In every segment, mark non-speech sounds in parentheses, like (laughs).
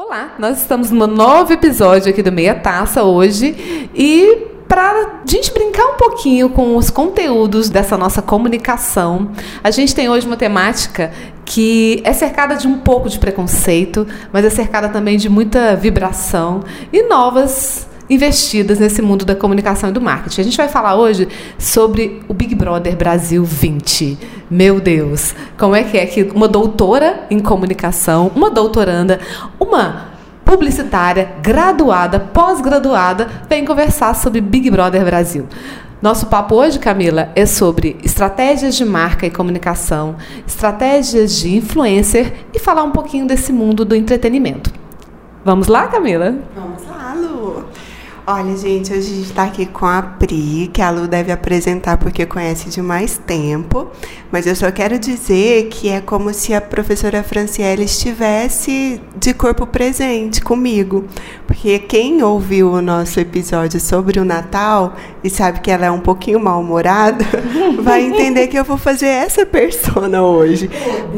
Olá, nós estamos no novo episódio aqui do Meia Taça hoje e para a gente brincar um pouquinho com os conteúdos dessa nossa comunicação, a gente tem hoje uma temática que é cercada de um pouco de preconceito, mas é cercada também de muita vibração e novas investidas nesse mundo da comunicação e do marketing. A gente vai falar hoje sobre o Big Brother Brasil 20. Meu Deus, como é que é que uma doutora em comunicação, uma doutoranda, uma publicitária, graduada, pós-graduada, vem conversar sobre Big Brother Brasil. Nosso papo hoje, Camila, é sobre estratégias de marca e comunicação, estratégias de influencer e falar um pouquinho desse mundo do entretenimento. Vamos lá, Camila? Vamos lá, Lu. Olha, gente, hoje a gente está aqui com a Pri, que a Lu deve apresentar porque conhece de mais tempo. Mas eu só quero dizer que é como se a professora Franciele estivesse de corpo presente comigo. Porque quem ouviu o nosso episódio sobre o Natal e sabe que ela é um pouquinho mal-humorada, (laughs) vai entender que eu vou fazer essa persona hoje.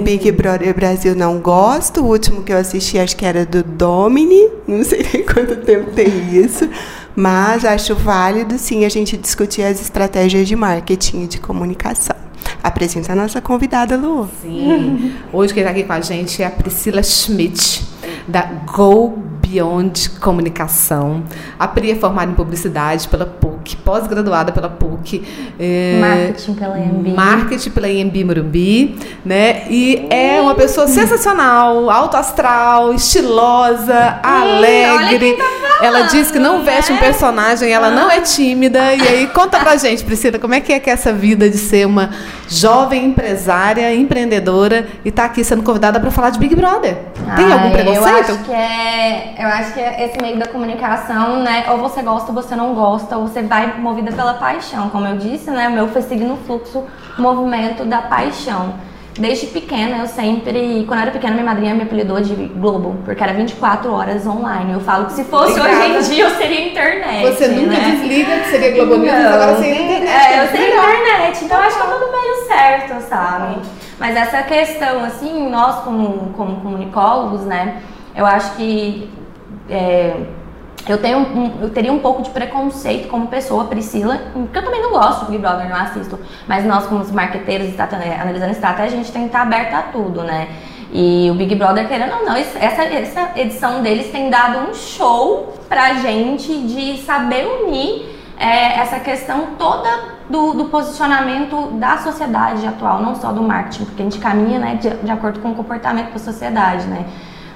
Big Brother Brasil não gosto. O último que eu assisti acho que era do Domini. Não sei nem (laughs) quanto tempo tem isso. Mas acho válido sim a gente discutir as estratégias de marketing e de comunicação. Apresenta a nossa convidada, Lu. Sim. Hoje quem está aqui com a gente é a Priscila Schmidt, da Go Beyond Comunicação. A Pri é formada em publicidade pela PUC, pós-graduada pela PUC. É, marketing pela IMB. Marketing pela IMB Morumbi, né? E é uma pessoa sensacional, alto astral, estilosa, alegre. Tá ela diz que não né? veste um personagem, ela não é tímida. E aí, conta pra gente, Priscila, como é que é que é essa vida de ser uma jovem empresária, empreendedora e tá aqui sendo convidada para falar de Big Brother? Tem algum preconceito? Eu acho que é eu acho que esse meio da comunicação, né? Ou você gosta ou você não gosta, ou você vai movida pela paixão. Como eu disse, né? O meu foi seguindo o fluxo, movimento da paixão. Desde pequena, eu sempre. Quando eu era pequena, minha madrinha me apelidou de Globo, porque era 24 horas online. Eu falo que se fosse Obrigada. hoje em dia, eu seria internet. Você nunca né? desliga que seria Globo News, agora você é internet. É, eu seria internet. Então, acho que tá tudo meio certo, sabe? Mas essa questão, assim, nós como, como comunicólogos, né? Eu acho que é, eu, tenho um, eu teria um pouco de preconceito como pessoa, Priscila, porque eu também não gosto de Big Brother, não assisto, mas nós como marqueteiros, analisando estratégia, a gente tem que estar aberto a tudo, né? E o Big Brother, querendo ou não, essa, essa edição deles tem dado um show pra gente de saber unir é, essa questão toda do, do, posicionamento da sociedade atual, não só do marketing, porque a gente caminha né, de, de acordo com o comportamento da sociedade, né?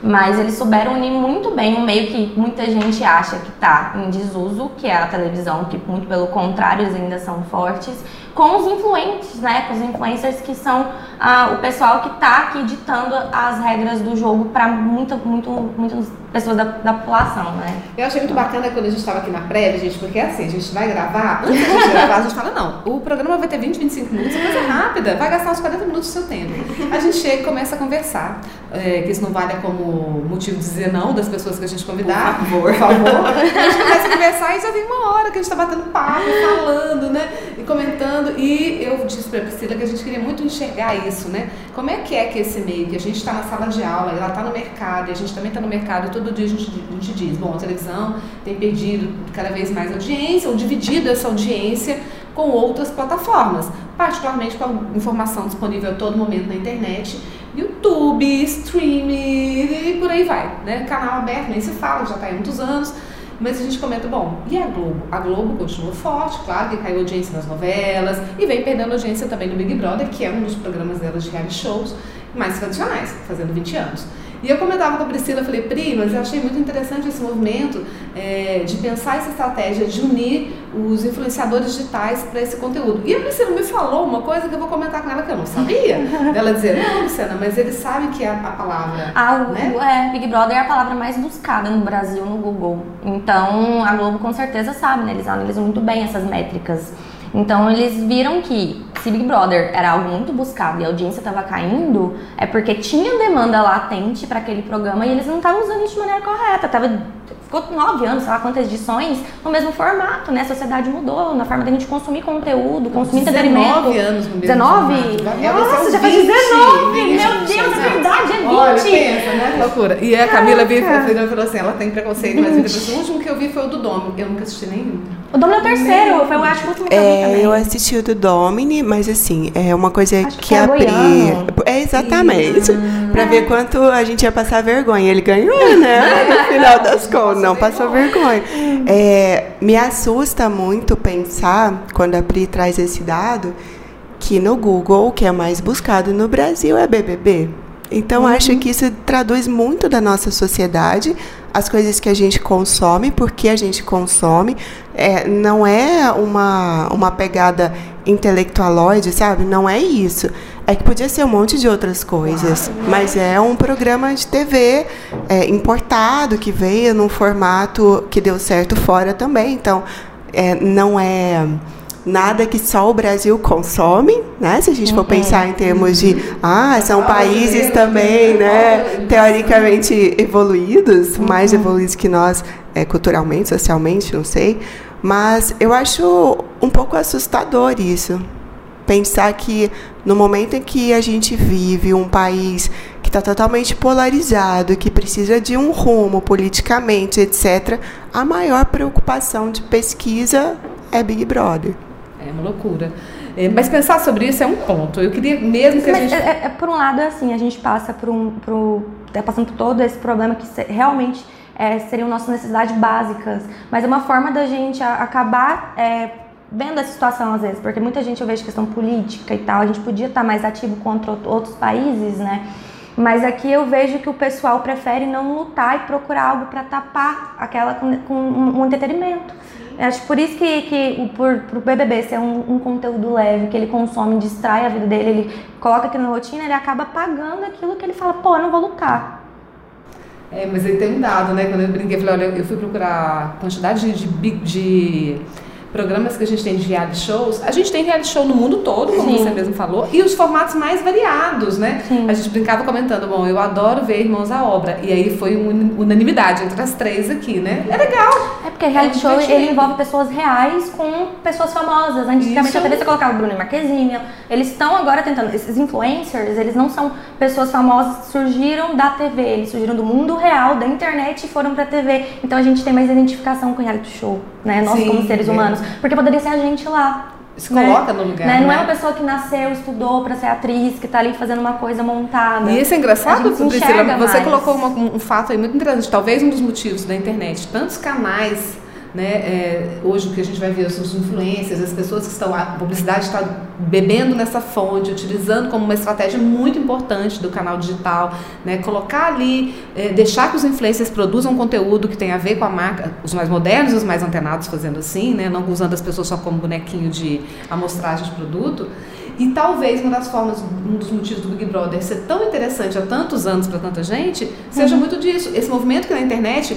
Mas eles souberam unir muito bem um meio que muita gente acha que está em desuso, que é a televisão, que muito pelo contrário eles ainda são fortes, com os influentes, né? Com os influencers que são ah, o pessoal que está aqui ditando as regras do jogo para muito, muito, muitas pessoas da, da, população, né? Eu achei muito bacana quando a gente estava aqui na prévia, gente, porque é assim, a gente vai gravar, antes de gravar, a gente fala, não, o programa vai ter 20, 25 minutos, é coisa rápida, vai gastar uns 40 minutos do seu tempo. A gente chega e começa a conversar, é, que isso não vale como motivo de dizer não das pessoas que a gente convidar. Por favor. Por favor. A gente começa a conversar e já tem uma hora que a gente está batendo papo, falando, né? E comentando. E eu disse para a Priscila que a gente queria muito enxergar isso, né? Como é que é que esse meio, que a gente está na sala de aula, ela está no mercado, e a gente também está no mercado, e todo dia a gente, a gente diz, bom, a televisão tem perdido cada vez mais audiência, ou dividido essa audiência com outras plataformas, particularmente com a informação disponível a todo momento na internet YouTube, stream e por aí vai, né? Canal aberto, nem se fala, já está há muitos anos. Mas a gente comenta, bom, e a Globo? A Globo continua forte, claro que caiu audiência nas novelas e vem perdendo audiência também no Big Brother, que é um dos programas delas de reality shows mais tradicionais, fazendo 20 anos. E eu comentava com a Priscila, falei, Pri, mas eu achei muito interessante esse movimento é, de pensar essa estratégia de unir os influenciadores digitais para esse conteúdo. E a Priscila me falou uma coisa que eu vou comentar com ela que eu não sabia. (laughs) ela dizer, não, Luciana, mas eles sabem que é a, a palavra. Ah, né? é, Big Brother é a palavra mais buscada no Brasil no Google. Então a Globo com certeza sabe, né? Eles analisam muito bem essas métricas. Então eles viram que se Big Brother era algo muito buscado e a audiência estava caindo, é porque tinha demanda latente para aquele programa e eles não estavam usando isso de maneira correta. Tava ficou nove anos, sei lá quantas edições, no mesmo formato, né? A sociedade mudou, na forma da gente consumir conteúdo, consumir entretenimento. 19 anos no mesmo 19? formato. É, Nossa, são já faz 20, 19! Meu 20, Deus, é verdade, é 20! Olha, pensa, né? Loucura. E a Camila veio Caraca. e falou assim, ela tem preconceito, mas ele falou assim, o último que eu vi foi o do Domo. Eu nunca assisti nenhum. O Dono é o terceiro, foi eu acho o último que eu vi É, também. eu assisti o do Domini, mas assim, é uma coisa Acho que que é a Pri. goiano. É exatamente. Pra ver quanto a gente ia passar vergonha. Ele ganhou, né? No final das contas. Não passou vergonha. É, me assusta muito pensar, quando a Pri traz esse dado, que no Google o que é mais buscado no Brasil é BBB. Então, acho que isso traduz muito da nossa sociedade, as coisas que a gente consome, porque a gente consome. É, não é uma, uma pegada intelectualoide, sabe? Não é isso. É que podia ser um monte de outras coisas, mas é um programa de TV é, importado que veio num formato que deu certo fora também. Então, é, não é nada que só o Brasil consome, né? Se a gente for pensar em termos de, ah, são países também, né? Teoricamente evoluídos, mais evoluídos que nós, é, culturalmente, socialmente, não sei. Mas eu acho um pouco assustador isso. Pensar que no momento em que a gente vive um país que está totalmente polarizado, que precisa de um rumo politicamente, etc., a maior preocupação de pesquisa é Big Brother. É uma loucura. É, mas pensar sobre isso é um ponto. Eu queria mesmo que a Mas, gente... é, é, por um lado, é assim, a gente passa por um, por, tá passando por todo esse problema que realmente é, seriam nossas necessidades básicas, mas é uma forma da gente a- acabar é, vendo a situação às vezes, porque muita gente eu vejo questão política e tal, a gente podia estar mais ativo contra out- outros países, né? Mas aqui eu vejo que o pessoal prefere não lutar e procurar algo para tapar aquela com, com um, entretenimento. Eu Acho por isso que, que o, por, pro BBB ser um, um conteúdo leve, que ele consome, distrai a vida dele, ele coloca aquilo na rotina, ele acaba pagando aquilo que ele fala, pô, eu não vou lutar. É, mas aí tem um dado, né? Quando eu brinquei, eu falei, olha, eu fui procurar quantidade de, de, de programas que a gente tem de reality shows. A gente tem reality show no mundo todo, como Sim. você mesmo falou, e os formatos mais variados, né? Sim. A gente brincava comentando, bom, eu adoro ver Irmãos à Obra. E aí foi uma unanimidade entre as três aqui, né? É legal. É porque reality É show ele envolve pessoas reais com pessoas famosas. Antigamente Isso. a TV você colocava o Bruno e Marquezine. Eles estão agora tentando. Esses influencers, eles não são pessoas famosas que surgiram da TV. Eles surgiram do mundo real, da internet e foram pra TV. Então a gente tem mais identificação com reality show, né? Nós Sim, como seres é. humanos. Porque poderia ser a gente lá. Se coloca no lugar, Né? Não é né? uma pessoa que nasceu, estudou pra ser atriz, que tá ali fazendo uma coisa montada. E isso é engraçado, Priscila. Você mais. colocou uma- um, um fato aí muito interessante. Talvez um dos motivos da internet, tantos canais, né? é, hoje o que a gente vai ver são os influencers, as pessoas que estão. A publicidade está bebendo nessa fonte, utilizando como uma estratégia muito importante do canal digital, né? Colocar ali, é, deixar que os influencers produzam conteúdo que tem a ver com a marca, os mais modernos e os mais antenados fazendo assim, né? Não usando as pessoas só como bonequinho de amostragem de produto. E talvez uma das formas, um dos motivos do Big Brother ser tão interessante há tantos anos para tanta gente, seja muito disso. Esse movimento que na internet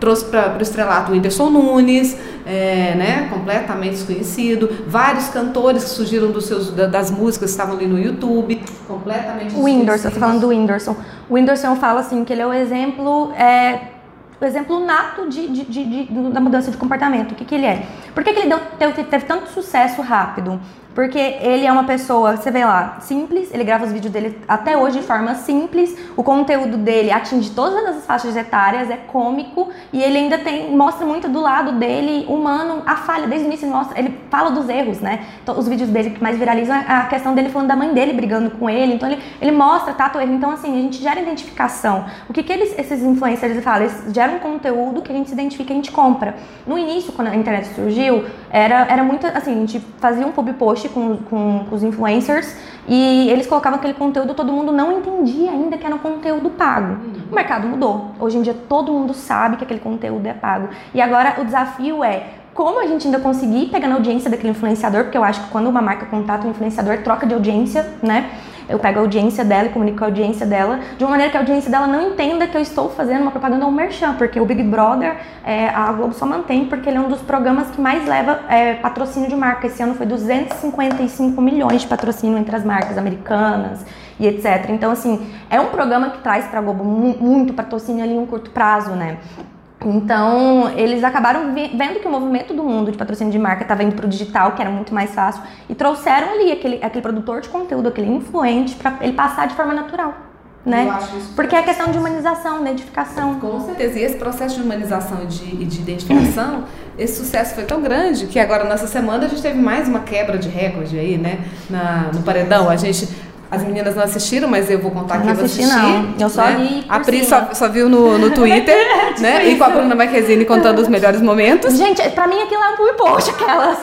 trouxe para o estrelato o Whindersson Nunes, é, né, completamente desconhecido, vários cantores que surgiram dos seus, da- das músicas que estavam ali no YouTube, completamente O Whindersson, você tá falando do Whindersson. O Whindersson fala assim que ele é o exemplo, é, o exemplo nato de, de- de- de- da mudança de comportamento. O que, que ele é? Por que, que ele deu- teve, teve tanto sucesso rápido? Porque ele é uma pessoa, você vê lá, simples, ele grava os vídeos dele até hoje de forma simples, o conteúdo dele atinge todas as faixas etárias, é cômico e ele ainda tem, mostra muito do lado dele humano a falha, desde o início ele mostra, ele fala dos erros, né? Então, os vídeos dele que mais viralizam é a questão dele falando da mãe dele brigando com ele, então ele, ele mostra, tá, erro. Então, assim, a gente gera identificação. O que, que eles, esses influencers falam? Eles geram um conteúdo que a gente se identifica e a gente compra. No início, quando a internet surgiu, era, era muito assim, a gente fazia um pub post com, com, com os influencers e eles colocavam aquele conteúdo, todo mundo não entendia ainda que era um conteúdo pago. O mercado mudou. Hoje em dia todo mundo sabe que aquele conteúdo é pago. E agora o desafio é como a gente ainda conseguir pegar na audiência daquele influenciador, porque eu acho que quando uma marca contrata um influenciador, troca de audiência, né? Eu pego a audiência dela e comunico com a audiência dela, de uma maneira que a audiência dela não entenda que eu estou fazendo uma propaganda ou um merchan, porque o Big Brother, é, a Globo só mantém, porque ele é um dos programas que mais leva é, patrocínio de marca. Esse ano foi 255 milhões de patrocínio entre as marcas americanas e etc. Então, assim, é um programa que traz para a Globo mu- muito patrocínio ali em um curto prazo, né? Então, eles acabaram vendo que o movimento do mundo de patrocínio de marca estava indo para o digital, que era muito mais fácil, e trouxeram ali aquele, aquele produtor de conteúdo, aquele influente, para ele passar de forma natural. Né? Porque é questão de humanização, de identificação. Com certeza. E esse processo de humanização e de, de identificação, (clears throat) esse sucesso foi tão grande que agora, nessa semana, a gente teve mais uma quebra de recorde aí, né? Na, no paredão. A gente as meninas não assistiram, mas eu vou contar aqui, eu vou assistir. Não, eu só né? li A Pri só, só, viu no, no (laughs) Twitter, né? E com a Bruna Marquezine contando os melhores momentos. Gente, pra mim aquilo é um post, aquelas...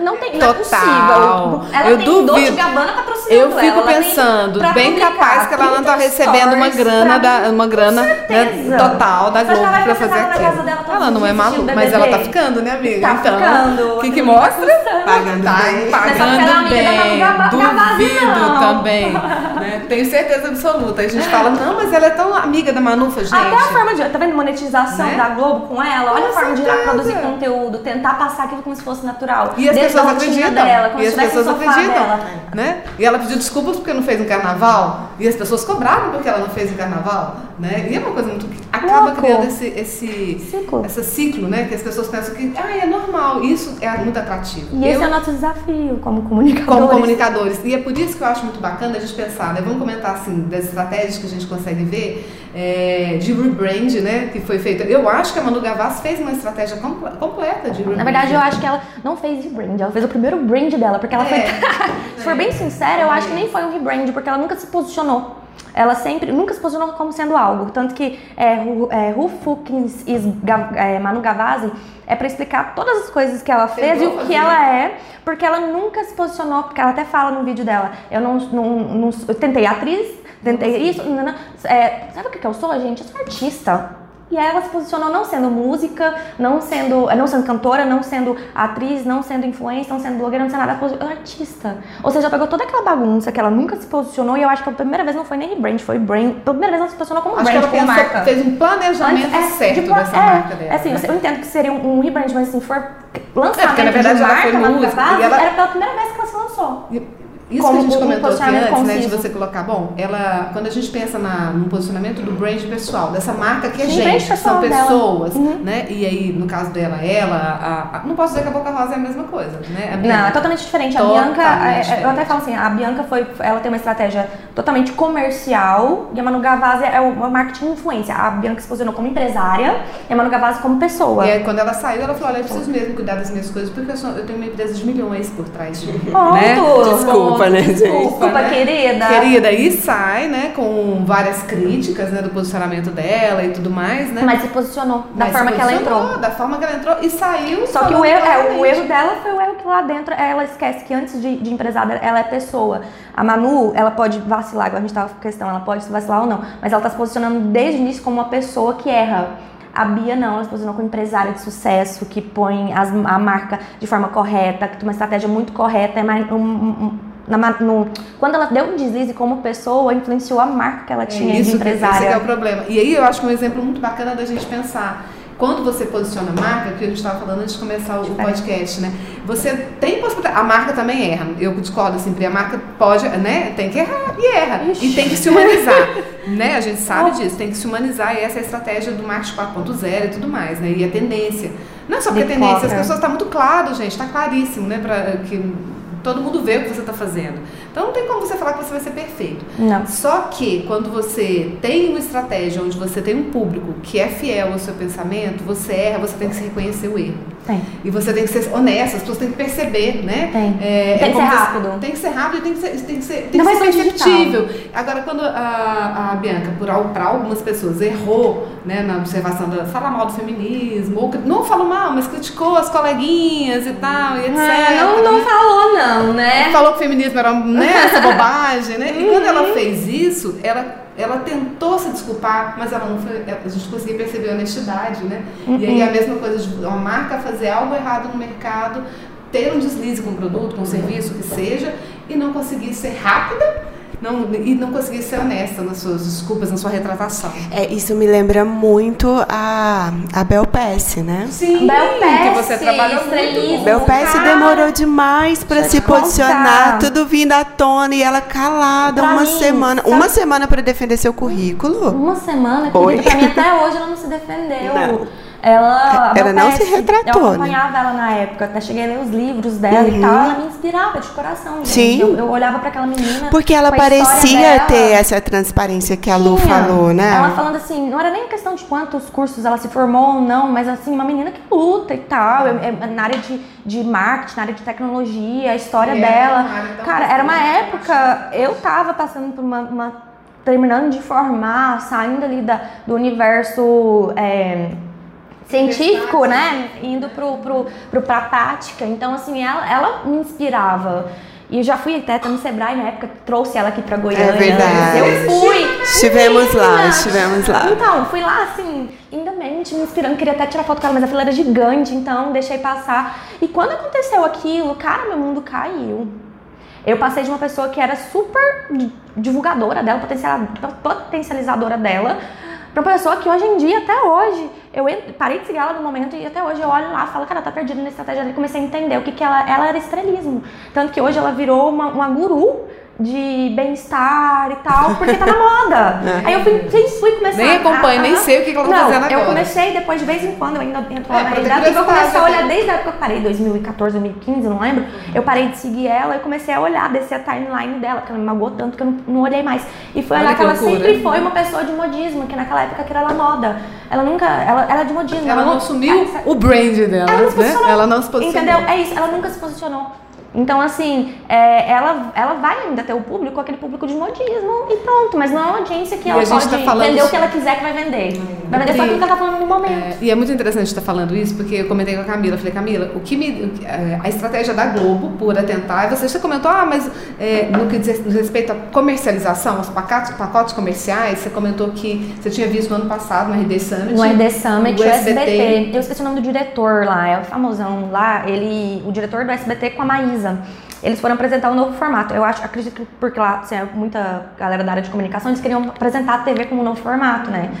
Não tem, não Total. é possível. Ela eu tem duvido. Dolce Gabbana patrocinando Eu fico ela, pensando, ela bem capaz que ela não tá recebendo uma grana, da, uma grana né, total da Globo pra fazer aquilo. Ela não é maluca, mas ela tá ficando, né, amiga? Tá então, ficando. o que que mostra? Pagando Tá bem. pagando bem. Duvido também. (laughs) Né? Tenho certeza absoluta. A gente fala, não, mas ela é tão amiga da Manufa, gente. Até a forma de. Tá vendo monetização Né? da Globo com ela? Olha Com a forma de ela certeza. produzir conteúdo, tentar passar aquilo como se fosse natural. E as Desde pessoas acreditam. dela, como e as pessoas acreditam. dela. Né? E ela pediu desculpas porque não fez um carnaval. E as pessoas cobraram porque ela não fez um carnaval. Né? E é uma coisa muito. acaba Louco. criando esse, esse Ciclo. esse ciclo, né? Que as pessoas pensam que ah, é normal. Isso é muito atrativo. E esse Eu- é o nosso desafio como comunicadores. como comunicadores. E é por isso que eu acho muito bacana gente pensar, né? Vamos comentar assim das estratégias que a gente consegue ver é, de rebrand, né? Que foi feita. Eu acho que a Manu Gavassi fez uma estratégia comple- completa de rebrand. Na verdade, eu acho que ela não fez rebrand, ela fez o primeiro brand dela, porque ela É. foi. (laughs) Se for bem sincera, eu acho que nem foi um rebrand, porque ela nunca se posicionou. Ela sempre, nunca se posicionou como sendo algo. Tanto que é, é, is Ga- é, Manu Gavazzi é pra explicar todas as coisas que ela fez e o que ela é, porque ela nunca se posicionou, porque ela até fala no vídeo dela, eu não, não, não eu tentei atriz, tentei isso, não, não, é, sabe o que que eu sou, gente? Eu sou artista. E aí ela se posicionou não sendo música, não sendo, não sendo cantora, não sendo atriz, não sendo influencer, não sendo blogueira, não sendo nada, ela foi artista. Ou seja, ela pegou toda aquela bagunça que ela nunca se posicionou e eu acho que a primeira vez não foi nem rebrand, foi brand. Pela primeira vez ela se posicionou como Acho que brand, ela como marca. fez um planejamento Antes- certo tipo, dessa é, marca dela. é assim, né? eu entendo que seria um, um rebrand, mas assim, for lançamento É, porque, na verdade, de ela marca, foi Manu música, e ela- era pela primeira vez que ela se lançou. E- Isso Como que a gente um comentou aqui posicionamento antes, né, de conciso. você colocar, bom, ela, quando a gente pensa na, no posicionamento do brand pessoal, dessa marca que é Sim, gente, são pessoas, Uhum. né, e aí, no caso dela, ela, a, a- não posso dizer que a Boca Rosa é a mesma coisa, né, a Não, Bianca. é totalmente diferente. A Bianca, é, é, eu até falo assim, a Bianca foi, ela tem uma estratégia totalmente comercial e a Manu Gavazzi é uma marketing influência. A Bianca se posicionou como empresária e a Manu Gavazzi como pessoa. E aí, quando ela saiu, ela falou, olha, eu preciso mesmo cuidar das minhas coisas, porque eu, sou- eu tenho uma empresa de milhões por trás de mim, né? Desculpa, né, gente? Desculpa, né? querida. Querida, e sai, né, com várias críticas, né, do posicionamento dela e tudo mais, né? Mas se posicionou da Mas forma se que ela posicionou, entrou. Da forma que ela entrou e saiu. Só que o erro, é, o erro dela foi o erro que lá dentro ela esquece que antes de, de empresária ela é pessoa. A Manu, ela pode vacilar, agora a gente tava com a questão, ela pode vacilar ou não, mas ela tá se posicionando desde o início como uma pessoa que erra. A Bia não, ela se posicionou como empresária de sucesso, que põe as- a marca de forma correta, que tem uma estratégia muito correta, é mais um- um- na no- quando ela deu um deslize como pessoa, influenciou a marca que ela É tinha de isso que, esse que é empresária. o problema. E aí eu acho que um exemplo muito bacana da gente pensar. Quando você posiciona a marca, que a gente estava falando antes de começar o Diferente. podcast, né? Você tem possibilidade. A marca também erra. Eu discordo sempre. A marca pode, né? Tem que errar e erra. E tem que se humanizar. (laughs) né? A gente sabe disso. Tem que se humanizar. E essa é a estratégia do marketing 4.0 e tudo mais, né? E a tendência. Não é só porque é De tendência. As pessoas tá muito claro, gente. Tá claríssimo, né? Pra, que todo mundo vê o que você está fazendo. Então não tem como você falar que você vai ser perfeito. Não. Só que quando você tem uma estratégia onde você tem um público que é fiel ao seu pensamento, você erra, você tem que se reconhecer o erro. Tem. E você tem que ser honesta, as pessoas têm que perceber, né? Tem. É, Tem é que ser rápido. Tem que ser rápido e tem que ser, tem que ser, tem Não que vai ser perceptível. Agora, quando a, a Bianca, para algumas pessoas, errou né, na observação da. fala mal do feminismo, ou não falou mal, mas criticou as coleguinhas e tal, e etc. Ah, não, né? não falou não, né? falou que o feminismo era né, essa (laughs) bobagem, né? E quando ela fez isso, ela, ela tentou se desculpar, mas ela não foi. A gente conseguia perceber a honestidade, né? E aí a mesma coisa de uma marca fazer algo errado no mercado, ter um deslize com o produto, com o serviço, que seja, e não conseguir ser rápida. Não, e não conseguir ser honesta nas suas desculpas, na sua retratação. É, isso me lembra muito a, a Bel Pass, né? Sim, Bel que Pass, você trabalhou muito. Bel Cara, demorou demais pra deixa se posicionar, tudo vindo à tona e ela calada Pra uma mim, semana. sabe- Uma semana pra defender seu currículo? Uma semana, Oi? que pra mim até hoje ela não se defendeu. Não. Ela. Ela não se retratou, Eu né? acompanhava ela na época, até cheguei a ler os livros dela e tal. Ela me inspirava de coração. gente. Sim. Eu, eu olhava pra aquela menina. Porque ela com a história parecia dela. ter essa transparência que a Lu Tinha. falou, né? Ela falando assim, não era nem questão de quantos cursos ela se formou ou não, mas assim, uma menina que luta e tal, é- é na área de, de marketing, na área de tecnologia, a história E era dela. tão Cara, era uma época, eu tava passando por uma. uma- terminando de formar, saindo ali da, do universo. é, científico, né? Indo pro, pro, pro, pra prática. Então, assim, ela, ela me inspirava. E eu já fui até no Sebrae na época, trouxe ela aqui pra Goiânia. É verdade. Eu fui. Estivemos lá, estivemos lá. Então, fui lá assim, lindamente, me inspirando, queria até tirar foto com ela, mas a fila era gigante, então deixei passar. E quando aconteceu aquilo, cara, meu mundo caiu. Eu passei de uma pessoa que era super divulgadora dela, potencial- potencializadora dela, pra uma pessoa que hoje em dia, até hoje, eu parei de seguir ela no momento e até hoje eu olho lá e falo, cara, tá perdida na estratégia dela comecei a entender o que, que ela, ela era estrelismo. Tanto que hoje ela virou uma, uma guru de bem-estar e tal, porque tá na moda. (laughs) Aí eu fui, fui, fui começar Nem acompanho, nem sei o que que ela tá fazendo Eu agora. comecei depois, de vez em quando, eu ainda entro lá É, na pra ter realidade, e vou começar a olhar desde a época que eu parei, 2014, 2015, não lembro. Eu parei de seguir ela e comecei a olhar, descer a timeline dela, porque ela me magoou tanto que eu não, não olhei mais. E foi Olha olhar que que ela loucura. sempre foi uma pessoa de modismo, que naquela época que era ela moda. Ela nunca. Ela, ela é de modismo. Ela não assumiu o brand dela, ela não se né? posicionou. Ela não se posicionou. Entendeu? É isso, ela nunca se posicionou. Então, assim, é, ela, ela vai ainda ter o público, aquele público de modismo e pronto. Mas não é uma audiência que E ela pode tá vender o isso- que ela quiser que vai vender. Vai vender só aquilo que ela tá falando no momento. É, e é muito interessante estar falando isso, porque eu comentei com a Camila, falei, Camila, o que me, o é, a estratégia da Globo por atentar, e você já comentou, ah, mas é, no que diz respeito à comercialização, aos pacotes, pacotes comerciais, você comentou que você tinha visto no ano passado no RD Summit. No RD Summit, o o SBT. Eu esqueci o nome do diretor lá, é o famosão lá, ele, o diretor do SBT com a Maísa. Eles foram apresentar um novo formato. Eu acho, acredito que porque lá assim, é muita galera da área de comunicação, eles queriam apresentar a TV como um novo formato, né?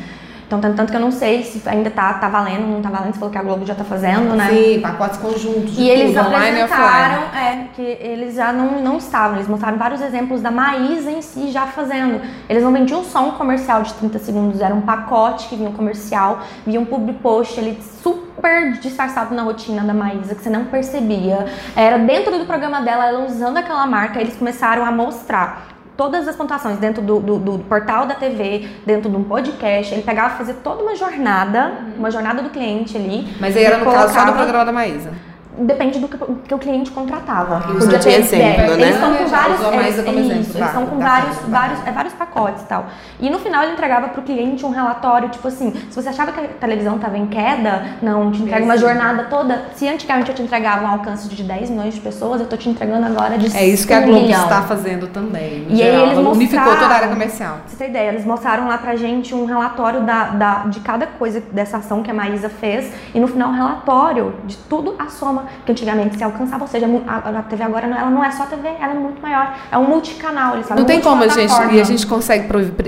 Então, tanto, tanto que eu não sei se ainda tá, tá valendo, não tá valendo, você falou que a Globo já tá fazendo, né? Sim, pacotes conjuntos. E eles apresentaram, é, que eles já não, não estavam, eles mostraram vários exemplos da Maísa em si já fazendo. Eles não vendiam só um comercial de 30 segundos, era um pacote que vinha um comercial, vinha um public post ali super disfarçado na rotina da Maísa, que você não percebia. Era dentro do programa dela, ela usando aquela marca, eles começaram a mostrar todas as pontuações dentro do, do- do portal da TV, dentro de um podcast. Ele pegava e fazia toda uma jornada, uma jornada do cliente ali. Mas aí era no e caso só do colocava- programa da Maísa. Depende do que, que o cliente contratava. E de ter- exemplo, é, né? Eles estão com vários, é, isso, exemplo, eles estão com tá, vários, tá. vários, é, vários pacotes e tal. E no final ele entregava para o cliente um relatório, tipo assim, se você achava que a televisão estava em queda, não, te entrega uma jornada toda. Se antigamente eu te entregava um alcance de 10 milhões de pessoas, eu tô te entregando agora de É isso que a Globo milhão. está fazendo também. E aí geral. eles Ela unificou mostraram- toda a área comercial. Pra você ter ideia, eles mostraram lá pra gente um relatório da, da- de cada coisa dessa ação que a Maísa fez e no final um relatório de tudo a soma que antigamente se alcançava. Ou seja, a, TV agora não- ela não é só TV, ela é muito maior. É um multicanal. Eles falam Não tem como a gente, e a gente consegue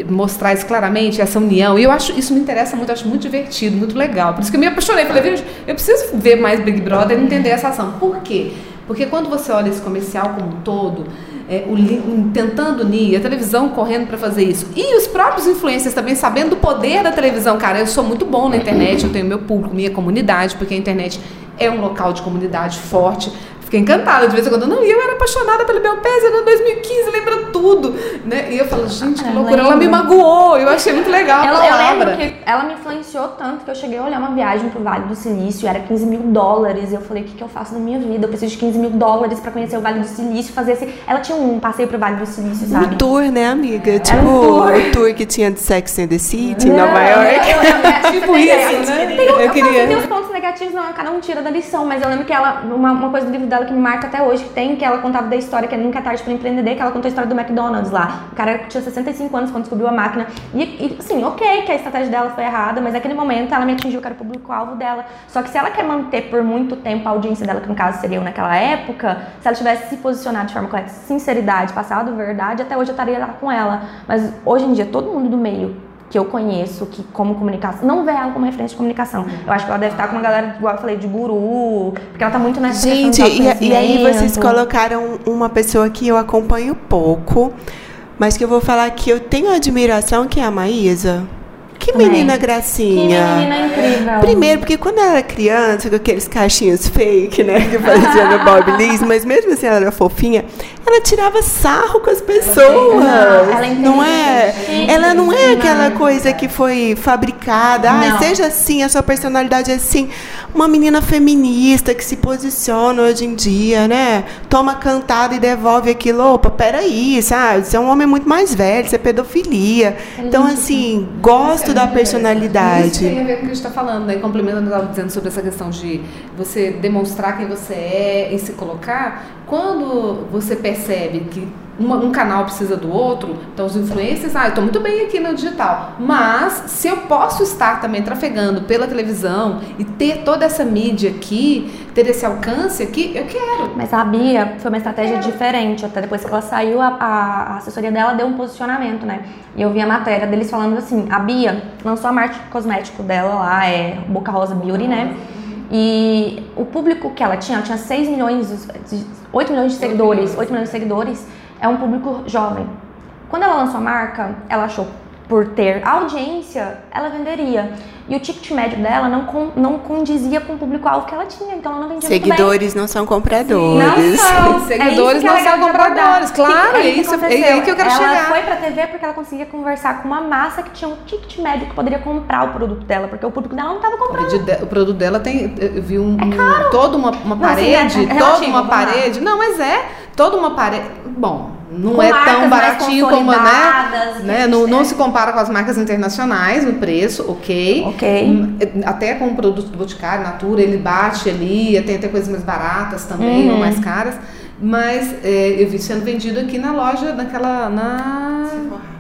mostrar isso claramente, essa união. E eu acho, isso me interessa muito, acho muito divertido, muito legal. Por isso que eu me apaixonei. Falei, eu preciso ver mais Big Brother e entender essa ação. Por quê? Porque quando você olha esse comercial como um todo, é, o tentando unir, a televisão correndo para fazer isso, e os próprios influencers também sabendo do poder da televisão. Cara, eu sou muito bom na internet, eu tenho meu público, minha comunidade, porque a internet é um local de comunidade forte. Fiquei encantada de vez em quando. Não, e eu era apaixonada pelo peso, era 2015, lembra tudo. Né? E eu falo, gente, que Eu loucura. Ela me magoou. Eu achei muito legal a Eu, eu palavra. lembro que ela me influenciou tanto que eu cheguei a olhar uma viagem pro Vale do Silício, era 15 mil dólares. E eu falei, o que, que eu faço na minha vida? Eu preciso de 15 mil dólares pra conhecer o Vale do Silício, fazer esse. Ela tinha um passeio pro Vale do Silício, sabe? Um tour, né, amiga? Tipo, um tour. o tour que tinha de Sex and the City em Nova York. eu- eu- eu- Tipo isso, né? Tem, Eu eu, queria- tem os pontos negativos, não, cada um tira da lição, mas eu lembro que ela, uma, uma coisa do livro dela que me marca até hoje, que tem, que ela contava da história, que é Nunca é Tarde pra Empreender, que ela contou a história do McDonald's lá. O cara tinha 65 anos quando descobriu a máquina. E, e assim, ok, que a estratégia dela foi errada, mas naquele momento ela me atingiu, que era o público-alvo dela. Só que se ela quer manter por muito tempo a audiência dela, que no caso seria eu naquela época, se ela tivesse se posicionado de forma correta, sinceridade, passado verdade, até hoje eu estaria lá com ela. Mas hoje em dia, todo mundo do meio que eu conheço, que como comunicação, não vê ela como referência de comunicação. Eu acho que ela deve estar com uma galera, igual eu falei, de guru, porque ela tá muito nessa Gente, e, e aí vocês colocaram uma pessoa que eu acompanho pouco, mas que eu vou falar que eu tenho admiração, que é a Maísa. Que menina Que gracinha. menina incrível. Primeiro, porque quando ela era criança, com aqueles cachinhos fake, né, que fazia no Bob Liz, mas mesmo assim ela era fofinha, ela tirava sarro com as pessoas. Não, ela é não é? Ela não é aquela demais. coisa que foi fabricada. Ai, Não. seja assim, a sua personalidade é assim. Uma menina feminista que se posiciona hoje em dia, né? Toma cantada e devolve aquilo. Opa, peraí, sabe? Você é um homem muito mais velho, isso é pedofilia. Então, assim, gosto da Isso personalidade. tem a ver com o que a gente está falando, né? Complementando o que eu estava dizendo sobre essa questão de você demonstrar quem você é e se colocar. Quando você percebe que uma- um canal precisa do outro, então os influencers, ah, eu estou muito bem aqui no digital, mas se eu posso estar também trafegando pela televisão e ter toda essa mídia aqui, ter esse alcance aqui, eu quero. Mas a Bia foi uma estratégia diferente. Até depois que ela saiu, a, a- assessoria dela deu um posicionamento, né? E eu vi a matéria deles falando assim: a Bia lançou a marca cosmético dela lá, é Boca Rosa Beauty, né? E o público que ela tinha, ela tinha 6 milhões, de- 8 milhões de seguidores. 8 milhões de seguidores é um público jovem. Quando ela lançou a marca, ela achou por ter audiência, ela venderia. E o ticket médio dela não, con- não condizia com o público-alvo que ela tinha, então ela não vendia muito bem. Seguidores não são compradores. Não são. (laughs) Seguidores é que não é legal são compradores, claro, Que- é isso- é aí que eu quero ela chegar. foi pra TV porque ela conseguia conversar com uma massa que tinha um ticket médio que poderia comprar o produto dela, porque o público dela não tava O, comprando. o produto dela tem, eu vi um, um- toda uma, uma Não, assim, parede, é- é toda relativo, uma parede. Não, mas é toda uma parede. Bom, não Com é tão baratinho como, né? né? Não, a não se compara com as marcas internacionais no preço, ok. Ok. Hum, Até com o produto do Boticário, Natura, ele bate ali, tem até coisas mais baratas também, Uhum. ou mais caras. Mas é, eu vi sendo vendido aqui na loja, naquela. na.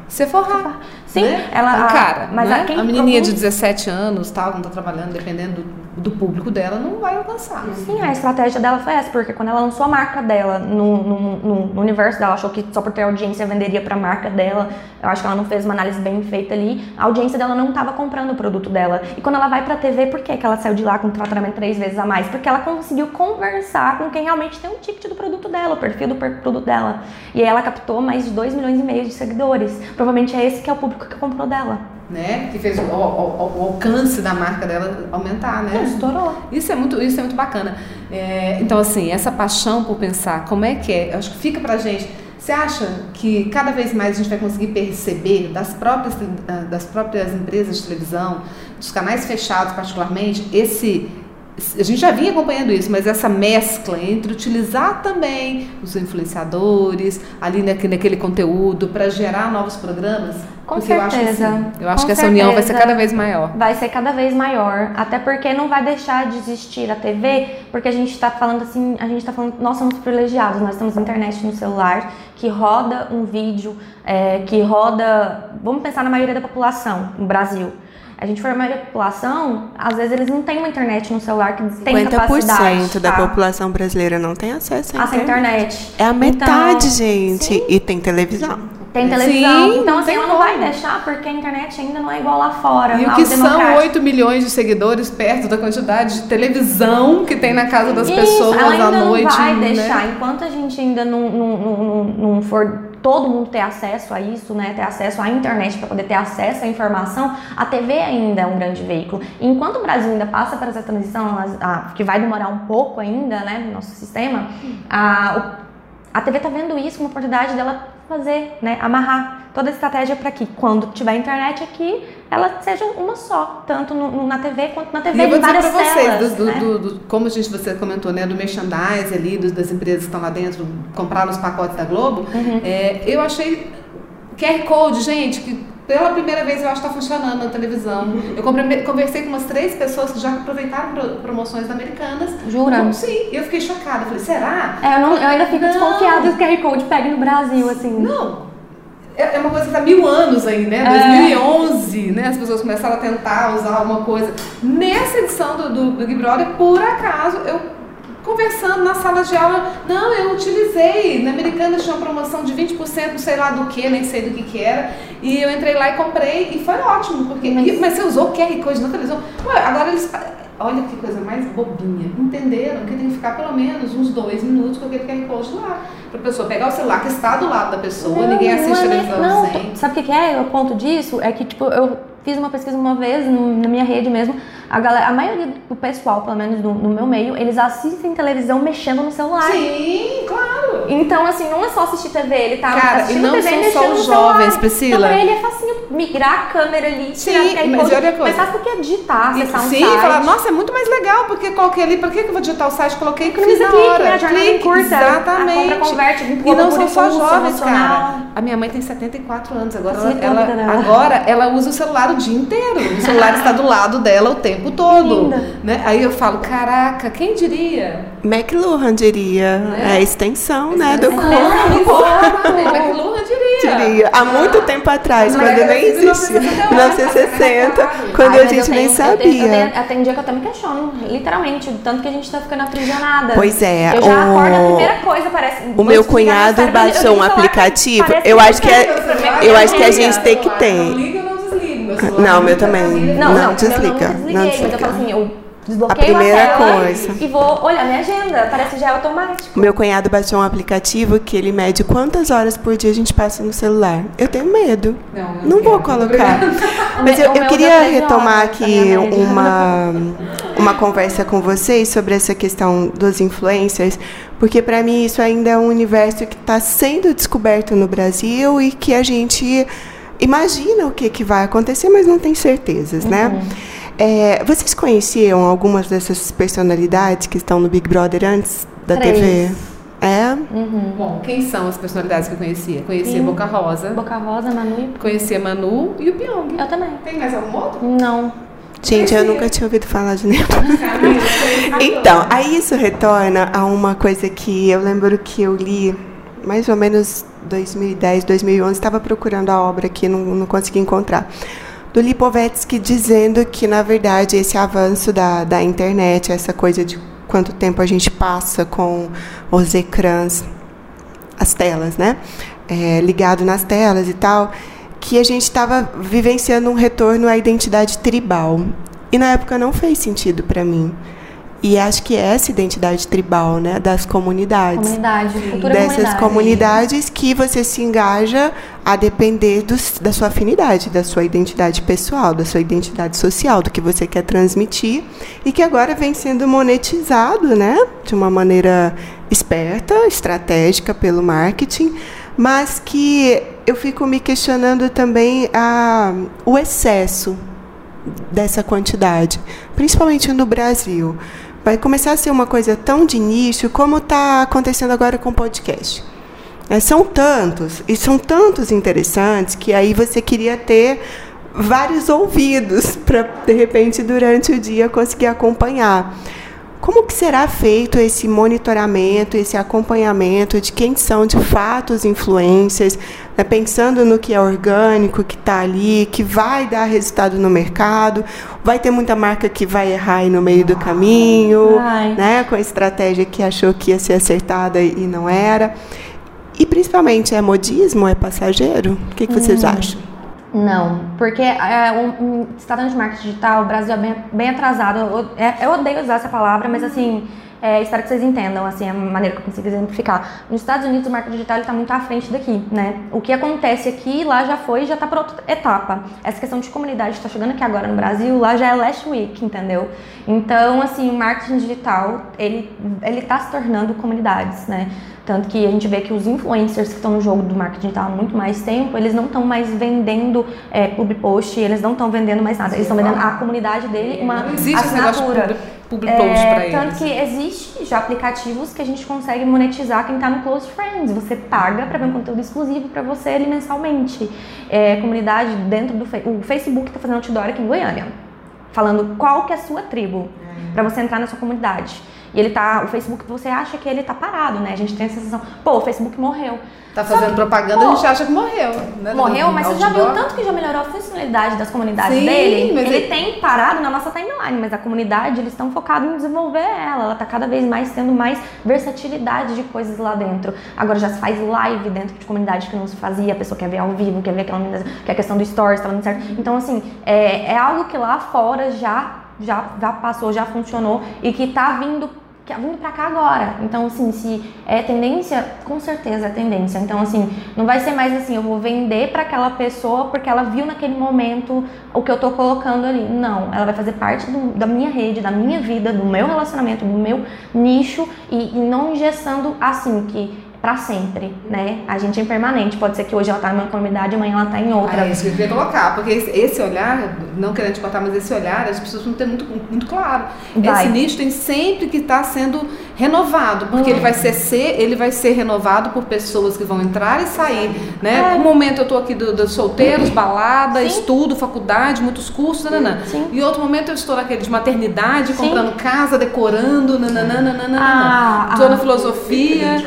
Sephora. Sim, né? ela- Então, a- cara, mas né? a quem menininha de produz- 17 anos, tal, não tá trabalhando, dependendo do, do público dela, não vai alcançar. Sim, a estratégia dela foi essa, porque quando ela lançou a marca dela no, no, no- universo dela, achou que só por ter audiência venderia pra marca dela. Eu acho que ela não fez uma análise bem feita ali. A audiência dela não estava comprando o produto dela. E quando ela vai pra TV, por que, que ela saiu de lá com tratamento três vezes a mais? Porque ela conseguiu conversar com quem realmente tem um ticket do produto dela, o perfil do produto dela. E aí ela captou mais de 2 milhões e meio de seguidores. Provavelmente é esse que é o público que comprou dela. Né? Que fez o, o- o- alcance da marca dela aumentar, né? Estourou. Isso é muito, isso é muito bacana. É, então, assim, essa paixão por pensar como é que é, eu acho que fica pra gente. Você acha que cada vez mais a gente vai conseguir perceber das próprias, ah, das próprias empresas de televisão, dos canais fechados particularmente, esse. A gente já vinha acompanhando isso, mas essa mescla entre utilizar também os influenciadores ali naquele, conteúdo para gerar novos programas? Com Porque eu acho certeza. Eu acho que essa união vai ser certeza. cada vez maior. vai ser cada vez maior, até porque não vai deixar de existir a TV, porque a gente está falando assim, a gente está falando, nós somos privilegiados, nós temos internet no celular que roda um vídeo, é, que roda, vamos pensar na maioria da população no Brasil. A gente for a população, às vezes eles não têm uma internet no celular que tem capacidade 50% da tá? população brasileira não tem acesso à Essa internet. É a metade, Então, gente. sim. E tem televisão. Tem televisão, Sim, então assim, ela não vai deixar porque a internet ainda não é igual lá fora. E o que são democrático. 8 milhões de seguidores perto da quantidade de televisão que tem na casa das Isso, pessoas ela ainda à noite. não vai né? deixar, enquanto a gente ainda não, não, não, não, não for todo mundo ter acesso a isso, né, ter acesso à internet para poder ter acesso à informação, a TV ainda é um grande veículo. Enquanto o Brasil ainda passa por essa transição, as- a- que vai demorar um pouco ainda, né, no nosso sistema, a, a TV tá vendo isso como oportunidade dela fazer, né, amarrar toda a estratégia para que quando tiver internet aqui, ela seja uma só, tanto no- no- na TV quanto na TV E eu vou dizer várias para vocês, telas, do- né? do- do- como a gente, você comentou, né, do merchandise ali, dos- das empresas que estão lá dentro, compraram os pacotes da Globo, Uhum. é, eu achei QR Code, gente, que pela primeira vez eu acho que está funcionando na televisão. Eu conversei com umas três pessoas que já aproveitaram pro- promoções americanas. Jura? Então, sim, eu fiquei chocada. Eu falei, será? É, eu, não- eu ainda fico Não. desconfiada que o QR Code pegue no Brasil, assim. Não. É é uma coisa que tá mil anos aí, né? É. 2011, né? As pessoas começaram a tentar usar alguma coisa. Nessa edição do, do Big Brother, por acaso, eu conversando na sala de aula, não, eu utilizei. Na Americana tinha uma promoção de 20%, não sei lá do que, nem sei do que que era. E eu entrei lá e comprei e foi ótimo. Porque, Mas- mas, você usou QR Code televisão. Ué, agora eles. Olha que coisa mais bobinha. Entenderam que tem que ficar pelo menos uns dois minutos com aquele QR Code lá. Pra pessoa pegar o celular que está do lado da pessoa, Não, ninguém não assiste é nem- televisão não, sem. Sabe o que é? O ponto disso é que, tipo, eu fiz uma pesquisa uma vez no, na minha rede mesmo. A, galera, a maioria do pessoal, pelo menos no, no, meu meio, eles assistem televisão mexendo no celular. Sim, claro. Então, assim, não é só assistir TV, ele tá Cara, assistindo e não TV são só os jovens, Priscila. Então, pra ele é facinho migrar a câmera ali, Sim, tirar aquele mas olha a coisa. Mas sabe por que digitar, acessar um Sim, site? falar, nossa, é muito mais legal, porque qualquer ali, por que eu vou digitar o site? Coloquei e Economiza na clique, hora. né? A jornada Clique, curta, exatamente. a converte, E não são só jovens, cara. A minha mãe tem 74 anos, agora ela, ela- dela. agora ela usa o celular o dia inteiro. O celular está do lado dela o tempo todo. Né? Aí eu falo, caraca, quem diria? McLuhan diria. É a extensão, né, do corpo. McLuhan diria. Diria. Há muito tempo atrás, Mas quando nem existia. 1960, 1960, quando Ai, a gente nem tenho- eu tenho- eu sabia. tenho- Tem dia que eu até me questiono, literalmente, do tanto que a gente tá ficando aprisionada. Pois é, Eu já o- acordo, a primeira coisa parece. O meu cunhado baixou um aplicativo. Eu acho que é- eu acho que a gente tem que ter. Não. Meu celular Não, meu tá também. Não, Não, não, desliga, Eu não, mas eu desliga. falo assim, eu desbloqueio A primeira a coisa. e vou olhar minha agenda, parece já é automático. Meu cunhado baixou um aplicativo que ele mede quantas horas por dia a gente passa no celular. Eu tenho medo. Não, Não vou colocar. (laughs) Mas eu, eu queria retomar aqui uma, (laughs) uma conversa com vocês sobre essa questão dos influencers, porque para mim isso ainda é um universo que está sendo descoberto no Brasil e que a gente imagina o que, que vai acontecer, mas não tem certezas, né? Uhum. É, vocês conheciam algumas dessas personalidades que estão no Big Brother antes da Três. TV? É? Bom, quem são as personalidades que eu conhecia? Conhecia Sim. Boca Rosa, Boca Rosa, Manu e... conhecia Manu e o Pyong. Eu também. Tem mais algum outro? Não. Gente, eu nunca tinha ouvido falar de nenhum. (laughs) (laughs) Então, aí isso retorna a uma coisa que eu lembro que eu li mais ou menos 2010, 2011, estava procurando a obra aqui, não, não consegui encontrar. Do Lipovetsky dizendo que, na verdade, esse avanço da, da internet, essa coisa de quanto tempo a gente passa com os ecrãs, as telas, né? É, ligado nas telas e tal, que a gente estava vivenciando um retorno à identidade tribal. E na época não fez sentido para mim. E acho que é essa identidade tribal, né, das comunidades. Comunidade, cultura Dessas comunidade. comunidades que você se engaja a depender dos, da sua afinidade, da sua identidade pessoal, da sua identidade social, do que você quer transmitir e que agora vem sendo monetizado, né, de uma maneira esperta, estratégica pelo marketing, mas que eu fico me questionando também a, o excesso dessa quantidade, principalmente no Brasil. Vai começar a ser uma coisa tão de nicho como está acontecendo agora com o podcast. É, são tantos, e são tantos interessantes, que aí você queria ter vários ouvidos para, de repente, durante o dia conseguir acompanhar. Como que será feito esse monitoramento, esse acompanhamento de quem são de fato os influencers, né, pensando no que é orgânico, que está ali, que vai dar resultado no mercado, vai ter muita marca que vai errar aí no meio do caminho, né, com a estratégia que achou que ia ser acertada e não era. E principalmente é modismo, é passageiro? O que, que vocês acham? Não, porque é, um, um, de marketing digital, o Brasil é bem, bem atrasado. Eu, é, eu odeio usar essa palavra, mas assim, é, espero que vocês entendam assim, a maneira que eu consigo exemplificar. Nos Estados Unidos, o marketing digital está muito à frente daqui, né? O que acontece aqui, lá já foi já está para outra etapa. Essa questão de comunidade está chegando aqui agora no Brasil, lá já é last week, entendeu? Então, assim, o marketing digital, ele ele está se tornando comunidades, né? Tanto que a gente vê que os influencers que estão no jogo do marketing digital há muito mais tempo, eles não estão mais vendendo é, public post, eles não estão vendendo mais nada. Eles estão vendendo a comunidade dele, uma Não existe assinatura. public- public post É, pra tanto eles. que existe já aplicativos que a gente consegue monetizar quem está no Close Friends. Você paga para ver um conteúdo exclusivo para você ali mensalmente. É, comunidade dentro do o Facebook está fazendo outdoor aqui em Goiânia, falando qual que é a sua tribo para você entrar na sua comunidade. E ele tá, o Facebook, você acha que ele tá parado, né? A gente tem a sensação, pô, o Facebook morreu. Tá fazendo que, propaganda, pô, a gente acha que morreu. Né? Morreu, mas você já viu tanto que já melhorou a funcionalidade das comunidades Sim, dele? mas ele ele- tem parado na nossa timeline, mas a comunidade, eles estão focados em desenvolver ela. Ela tá cada vez mais tendo mais versatilidade de coisas lá dentro. Agora já se faz live dentro de comunidade que não se fazia, a pessoa quer ver ao vivo, quer ver aquela menina, que é a questão do stories, tá dando certo. Então, assim, é, é algo que lá fora já, já, já passou, já funcionou e que tá vindo que é vindo para cá agora. Então, assim, se é tendência, com certeza é tendência. Então, assim, não vai ser mais assim, eu vou vender para aquela pessoa porque ela viu naquele momento o que eu tô colocando ali. Não, ela vai fazer parte do, da minha rede, da minha vida, do meu relacionamento, do meu nicho e, e não engessando assim que para sempre, né? A gente é impermanente. Pode ser que hoje ela tá em uma comunidade, amanhã ela tá em outra. Ah, é isso que eu queria colocar, porque esse olhar, não querendo te cortar, mas esse olhar, as pessoas não ter muito, muito claro. Vai. Esse nicho tem sempre que estar tá sendo renovado, porque uhum. ele vai ser, ser, ele vai ser renovado por pessoas que vão entrar e sair, né? É. No momento eu tô aqui dos do solteiros, balada, Sim. estudo, faculdade, muitos cursos, nananã. Sim. E outro momento eu estou naquele de maternidade, Sim. comprando casa, decorando, nananana, ah, Estou ah, na filosofia,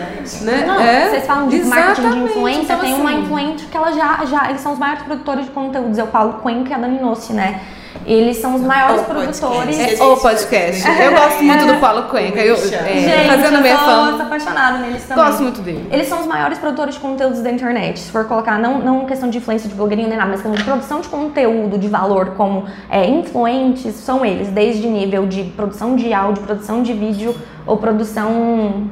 né? Não, é, vocês falam de marketing de influência, então, tem assim, uma influencer que ela já, já, eles são os maiores produtores de conteúdos, eu falo Cuenca e a Dani Nossi, né? Eles são os maiores o produtores. É, o podcast. Eu gosto muito do Paulo Cuenca. Eu, é, Gente, fazendo eu sou, sou apaixonada neles também. Gosto muito dele. Eles são os maiores produtores de conteúdos da internet. Se for colocar, não, não questão de influência de blogueirinho nem nada, mas questão de produção de conteúdo de valor como é, influentes, são eles. Desde nível de produção de áudio, produção de vídeo ou produção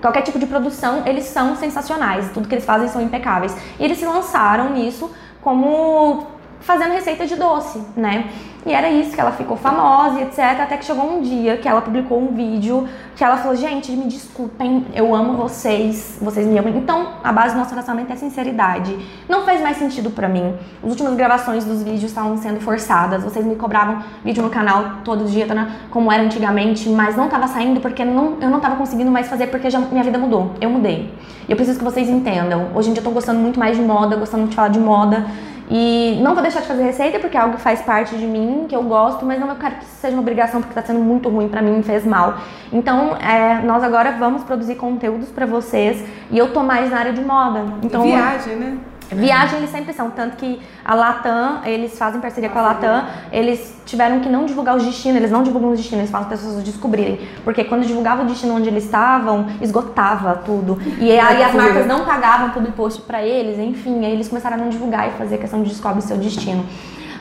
qualquer tipo de produção, eles são sensacionais. Tudo que eles fazem são impecáveis. E eles se lançaram nisso como fazendo receita de doce, né? E era isso, que ela ficou famosa etc. Até que chegou um dia que ela publicou um vídeo que ela falou: Gente, me desculpem, eu amo vocês, vocês me amam. Então, a base do nosso relacionamento é sinceridade. Não fez mais sentido para mim. As últimas gravações dos vídeos estavam sendo forçadas. Vocês me cobravam vídeo no canal todo dia, como era antigamente, mas não tava saindo porque não, eu não tava conseguindo mais fazer porque já, minha vida mudou. Eu mudei. E eu preciso que vocês entendam. Hoje em dia eu tô gostando muito mais de moda, gostando de falar de moda. E não vou deixar de fazer receita porque é algo que faz parte de mim, que eu gosto, mas não eu quero que isso seja uma obrigação porque está sendo muito ruim para mim, fez mal. Então, é, nós agora vamos produzir conteúdos para vocês e eu tô mais na área de moda. Então, viagem, né? Viagem eles sempre são, tanto que a Latam, eles fazem parceria com a Latam, eles tiveram que não divulgar os destinos, eles não divulgam os destinos, eles fazem as pessoas descobrirem. Porque quando divulgava o destino onde eles estavam, esgotava tudo. E aí as marcas não pagavam o imposto para eles, enfim, aí eles começaram a não divulgar e fazer a questão de descobre seu destino.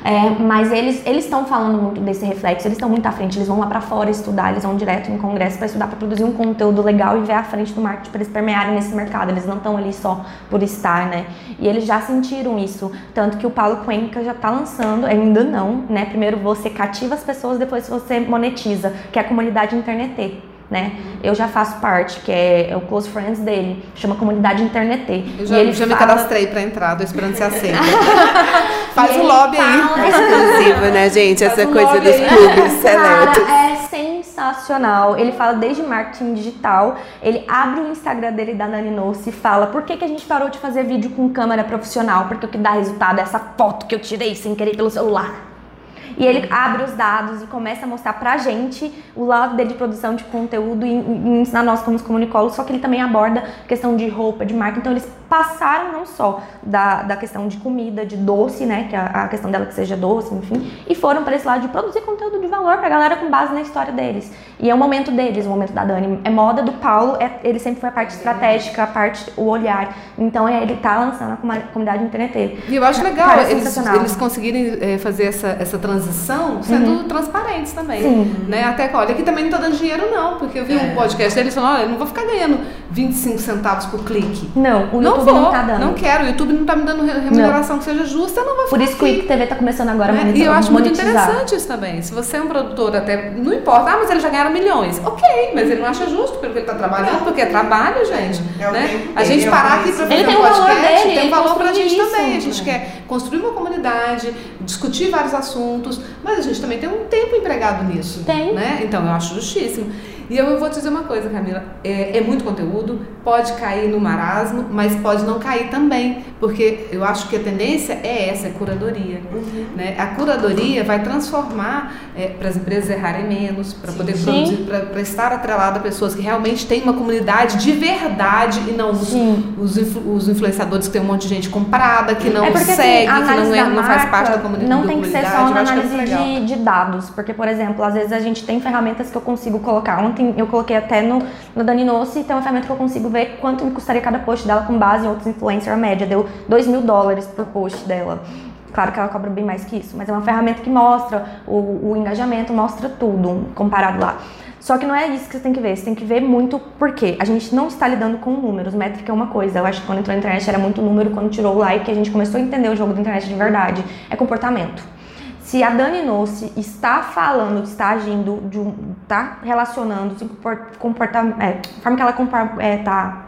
É, mas eles estão falando muito desse reflexo, eles estão muito à frente, eles vão lá para fora estudar, eles vão direto em congresso para estudar, para produzir um conteúdo legal e ver à frente do marketing para eles permearem nesse mercado. Eles não estão ali só por estar, né? E eles já sentiram isso, tanto que o Paulo Cuenca já está lançando, ainda não, né? Primeiro você cativa as pessoas, depois você monetiza, que é a comunidade internet né? Eu já faço parte, que é, é, o close friends dele, chama comunidade internet. Eu já, já fala... me cadastrei para entrar, tô esperando ser aceita. (laughs) Faz um lobby aí. Exclusivo, né, gente? Essa coisa dos clubes seletos. é sensacional. Ele fala desde marketing digital, ele abre o Instagram dele da Nani Noce e fala por que, que a gente parou de fazer vídeo com câmera profissional, porque o que dá resultado é essa foto que eu tirei sem querer pelo celular. E ele abre os dados e começa a mostrar pra gente o lado dele de produção de conteúdo e, e ensinar nós como comunicólogos, só que ele também aborda questão de roupa, de marca. Então eles passaram não só da, da questão de comida, de doce, né, que é a, a questão dela que seja doce, enfim, e foram para esse lado de produzir conteúdo de valor pra galera com base na história deles. E é o momento deles, o momento da Dani. É moda do Paulo, é, ele sempre foi a parte estratégica, a parte, o olhar. Então é, ele tá lançando a comunidade internet. E eu acho legal Cara, eles, eles conseguirem é, fazer essa, essa transição sendo uhum. transparentes também. Sim. Né? Até olha, aqui também não tá dando dinheiro, não, porque eu vi é. um podcast deles falando, olha, eu não vou ficar ganhando 25 centavos por clique. Não, o não YouTube vou, não tá dando. Não quero, o YouTube não tá me dando remuneração não. que seja justa, eu não vou Por isso que o IPTV tá começando agora né? E eu acho muito interessante isso também. Se você é um produtor, até não importa, ah, mas ele já ganharam milhões. Ok, mas ele não acha justo pelo que ele tá trabalhando, porque é trabalho, gente. É né? A gente parar aqui para fazer um podcast dele, tem um valor pra gente isso. também. A gente quer construir uma comunidade, discutir vários assuntos, mas a gente também tem um tempo empregado nisso. Tem. Né? Então eu acho justíssimo. E eu vou te dizer uma coisa, Camila, é, é, muito conteúdo, pode cair no marasmo, mas pode não cair também, porque eu acho que a tendência é essa, é curadoria. Uhum. Né? A curadoria vai transformar é, para as empresas errarem menos, para poder produzir, para estar atrelada a pessoas que realmente têm uma comunidade de verdade e não os, os, influ, os, influenciadores que tem um monte de gente comprada, que não é porque, assim, segue, assim, que não, é, não faz parte da comunidade. Não tem que ser só uma análise de, de dados, porque, por exemplo, às vezes a gente tem ferramentas que eu consigo colocar. Ontem eu coloquei até no, no Dani Nossi, tem uma ferramenta que eu consigo ver quanto me custaria cada post dela com base em outros influencers. A média deu 2 mil dólares por post dela. Claro que ela cobra bem mais que isso, mas é uma ferramenta que mostra o, o engajamento, mostra tudo comparado lá. Só que não é isso que você tem que ver, você tem que ver muito porque a gente não está lidando com números, métrica é uma coisa. Eu acho que quando entrou na internet era muito número, quando tirou o like, a gente começou a entender o jogo da internet de verdade. É comportamento. Se a Dani Nossi está falando, está agindo, está relacionando, se comporta, é, a forma que ela está é, tá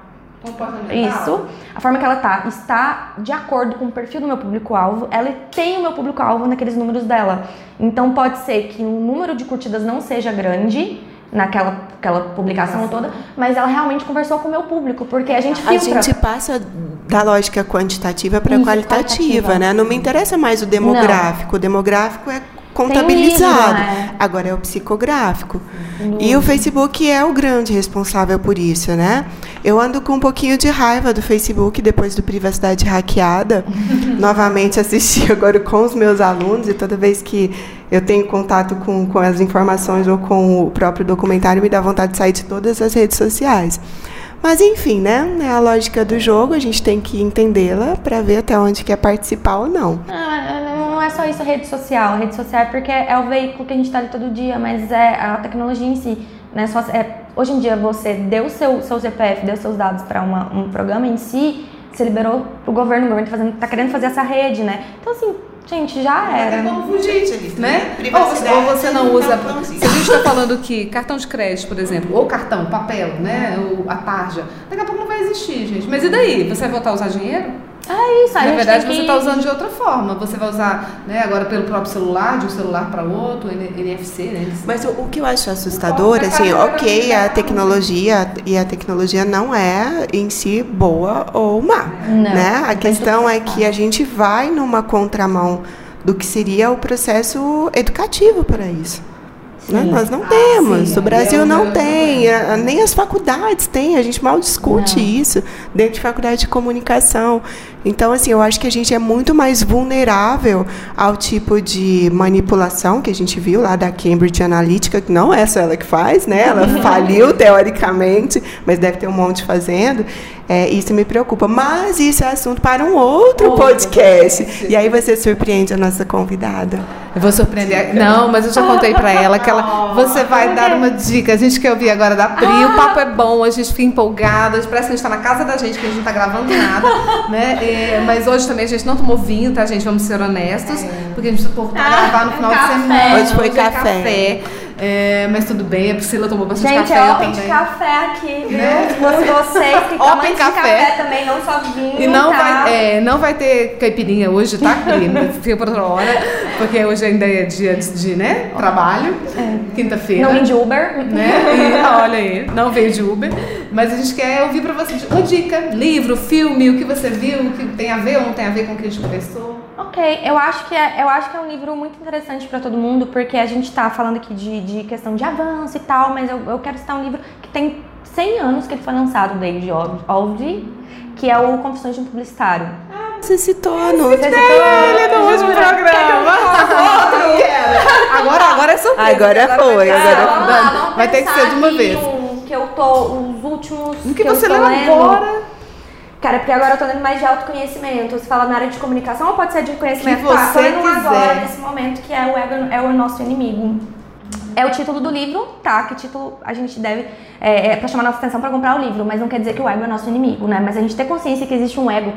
isso. A forma que ela tá está de acordo com o perfil do meu público-alvo. Ela tem o meu público-alvo naqueles números dela. Então pode ser que o número de curtidas não seja grande naquela aquela publicação toda, mas ela realmente conversou com o meu público, porque a gente filtra. A gente passa da lógica quantitativa para qualitativa, né? Não me interessa mais o demográfico. Não. O demográfico é contabilizado. Livro, né? Agora é o psicográfico. E o Facebook é o grande responsável por isso, né? Eu ando com um pouquinho de raiva do Facebook depois do Privacidade Hackeada. (laughs) Novamente assisti agora com os meus alunos e toda vez que eu tenho contato com, com as informações ou com o próprio documentário, me dá vontade de sair de todas as redes sociais. Mas enfim, né? É a lógica do jogo, a gente tem que entendê-la para ver até onde quer participar ou não. Ah, não é só isso a rede social. A rede social é porque é o veículo que a gente está ali todo dia, mas é a tecnologia em si. Né? Só, é, hoje em dia você deu seu, seu CPF, deu seus dados para um programa em si, você liberou o governo, o governo está tá querendo fazer essa rede, né? Então assim, Gente, já era. É como fugir, né? Ou você, ou você não usa. Se a gente está falando que cartão de crédito, por exemplo, ou cartão, papel, né? Ou a tarja, daqui a pouco não vai existir, gente. Mas e daí? Você vai voltar a usar dinheiro? É isso, Na verdade, você está usando de outra forma. Você vai usar né, agora pelo próprio celular, de um celular para outro, NFC, né? Mas o, o, que eu acho assustador, assim, ok, a tecnologia e a tecnologia não é em si boa ou má, não, né? A questão é que a gente vai numa contramão do que seria o processo educativo para isso. Né? Nós não ah, temos. Sim, o Brasil não tem. Nem as faculdades têm. A gente mal discute não. isso dentro de faculdade de comunicação. Então, assim, eu acho que a gente é muito mais vulnerável ao tipo de manipulação que a gente viu lá da Cambridge Analytica, que não é só ela que faz, né? Ela faliu teoricamente, mas deve ter um monte fazendo. É, isso me preocupa. Mas isso é assunto para um outro podcast. E aí você surpreende a nossa convidada. Eu vou surpreender. Não, mas eu já contei para ela que ela, (laughs) você vai dar uma dica. A gente quer ouvir agora da Pri. O papo é bom, a gente fica empolgada. Parece que a gente está na casa da gente, que a gente não está gravando nada. (laughs) Né? É, mas hoje também a gente não tomou vinho, tá, gente? Vamos ser honestos. É. Porque a gente pôr pra ah, gravar no final café. de semana. Hoje foi hoje café. É café. É, mas tudo bem, a Priscila tomou bastante Gente, café. Gente, é open de café aqui, viu? Né? Vocês que (laughs) tomam de café. também, não só vinho, E não, tá? vai, é, não vai ter caipirinha hoje, tá? (laughs) Fica por outra hora, porque hoje ainda é dia de, de né, trabalho, é. quinta-feira. Não vem de Uber. Né? E, (laughs) olha aí, não veio de Uber. Mas a gente quer ouvir pra você uma dica, livro, filme, o que você viu, o que tem a ver ou não tem a ver com o que a gente conversou. Ok, eu acho que é, eu acho que é um livro muito interessante para todo mundo, porque a gente está falando aqui de, de questão de avanço e tal, mas eu, eu quero citar um livro que tem 100 anos que ele foi lançado, David Aldi, que é o Confissões de um Publicitário. Ah, você citou no Você citou ele no último programa. (laughs) Agora, agora é surpresa. Agora, agora foi, agora, agora vai ter que ser de uma vez. Que eu tô, os últimos o que, que você leu agora? Cara, porque agora eu tô lendo mais de autoconhecimento. Você fala na área de comunicação ou pode ser de conhecimento? Que você tô lendo quiser. agora, nesse momento, que é o ego é o nosso inimigo. É o título do livro, tá? Que título a gente deve. É, é pra chamar nossa atenção para comprar o livro, mas não quer dizer que o ego é nosso inimigo, né? Mas a gente ter consciência que existe um ego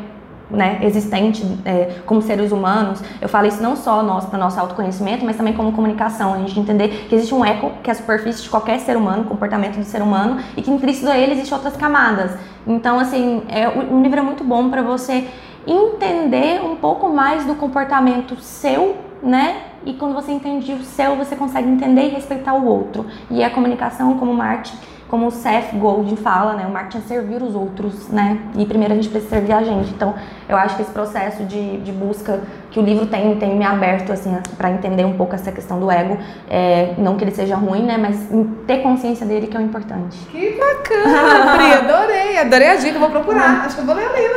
né, existente é, como seres humanos. Eu falo isso não só nós para nosso autoconhecimento, mas também como comunicação. A gente entender que existe um eco que é a superfície de qualquer ser humano, comportamento do ser humano, e que implícito a ele existem outras camadas. Então, assim, é, um livro é muito bom para você entender um pouco mais do comportamento seu, né? E quando você entende o seu, você consegue entender e respeitar o outro. E a comunicação como uma arte como o Seth Godin fala, né, o marketing é servir os outros, né, e primeiro a gente precisa servir a gente. Então, eu acho que esse processo de, de busca que o livro tem, tem me aberto, assim, para entender um pouco essa questão do ego, é, não que ele seja ruim, né, mas ter consciência dele que é o importante. Que bacana, Pri, adorei, adorei a dica, vou procurar, acho que eu vou ler o livro.